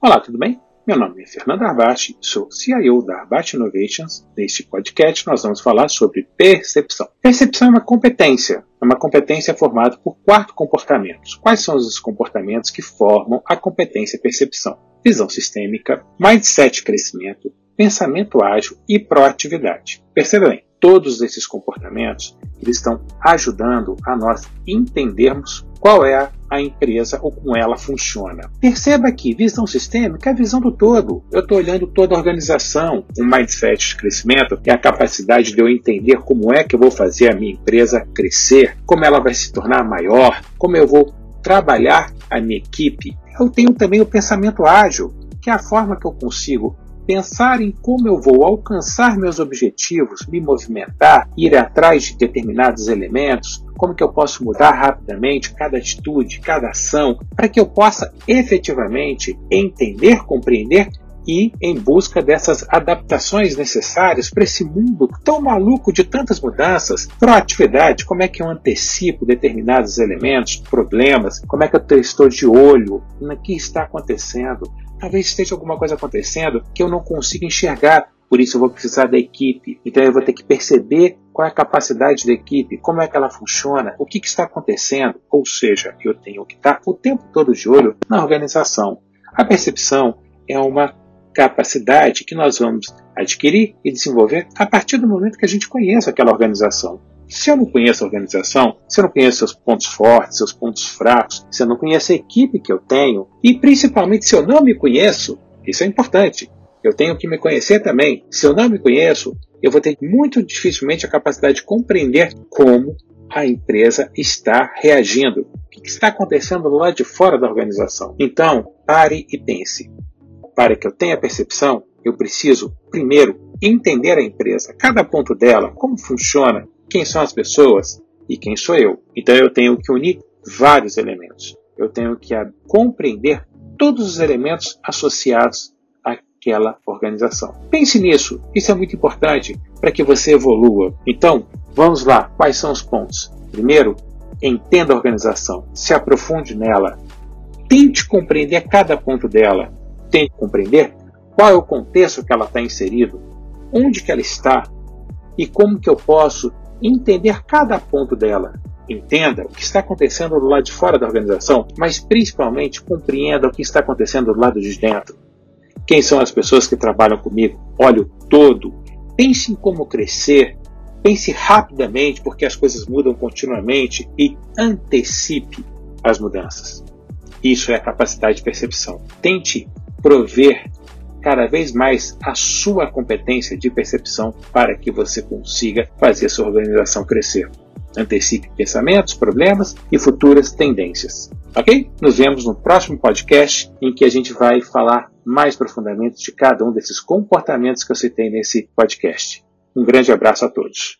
Olá, tudo bem? Meu nome é Fernando Arbate, sou CIO da Arbate Innovations. Neste podcast nós vamos falar sobre percepção. Percepção é uma competência, é uma competência formada por quatro comportamentos. Quais são os comportamentos que formam a competência percepção? Visão sistêmica, mindset crescimento, pensamento ágil e proatividade. Perceba bem, todos esses comportamentos eles estão ajudando a nós entendermos qual é a empresa ou como ela funciona. Perceba que visão sistêmica é a visão do todo. Eu estou olhando toda a organização. Um mindset de crescimento é a capacidade de eu entender como é que eu vou fazer a minha empresa crescer, como ela vai se tornar maior, como eu vou trabalhar a minha equipe. Eu tenho também o pensamento ágil, que é a forma que eu consigo pensar em como eu vou alcançar meus objetivos, me movimentar, ir atrás de determinados elementos, como que eu posso mudar rapidamente cada atitude, cada ação, para que eu possa efetivamente entender, compreender e em busca dessas adaptações necessárias para esse mundo tão maluco de tantas mudanças. Proatividade, como é que eu antecipo determinados elementos, problemas, como é que eu estou de olho no que está acontecendo, talvez esteja alguma coisa acontecendo que eu não consiga enxergar. Por isso eu vou precisar da equipe. Então eu vou ter que perceber qual é a capacidade da equipe, como é que ela funciona, o que, que está acontecendo. Ou seja, eu tenho que estar o tempo todo de olho na organização. A percepção é uma capacidade que nós vamos adquirir e desenvolver a partir do momento que a gente conhece aquela organização. Se eu não conheço a organização, se eu não conheço seus pontos fortes, seus pontos fracos, se eu não conheço a equipe que eu tenho, e principalmente se eu não me conheço, isso é importante. Eu tenho que me conhecer também. Se eu não me conheço, eu vou ter muito dificilmente a capacidade de compreender como a empresa está reagindo. O que está acontecendo lá de fora da organização? Então, pare e pense. Para que eu tenha percepção, eu preciso, primeiro, entender a empresa, cada ponto dela, como funciona, quem são as pessoas e quem sou eu. Então eu tenho que unir vários elementos. Eu tenho que compreender todos os elementos associados àquela organização. Pense nisso, isso é muito importante para que você evolua. Então, vamos lá, quais são os pontos? Primeiro, entenda a organização, se aprofunde nela, tente compreender cada ponto dela, tente compreender qual é o contexto que ela está inserido, onde que ela está e como que eu posso entender cada ponto dela. Entenda o que está acontecendo do lado de fora da organização, mas principalmente compreenda o que está acontecendo do lado de dentro. Quem são as pessoas que trabalham comigo? Olhe o todo. Pense em como crescer. Pense rapidamente, porque as coisas mudam continuamente, e antecipe as mudanças. Isso é a capacidade de percepção. Tente prover cada vez mais a sua competência de percepção para que você consiga fazer sua organização crescer. Antecipe pensamentos, problemas e futuras tendências. Ok? Nos vemos no próximo podcast em que a gente vai falar mais profundamente de cada um desses comportamentos que eu citei nesse podcast. Um grande abraço a todos.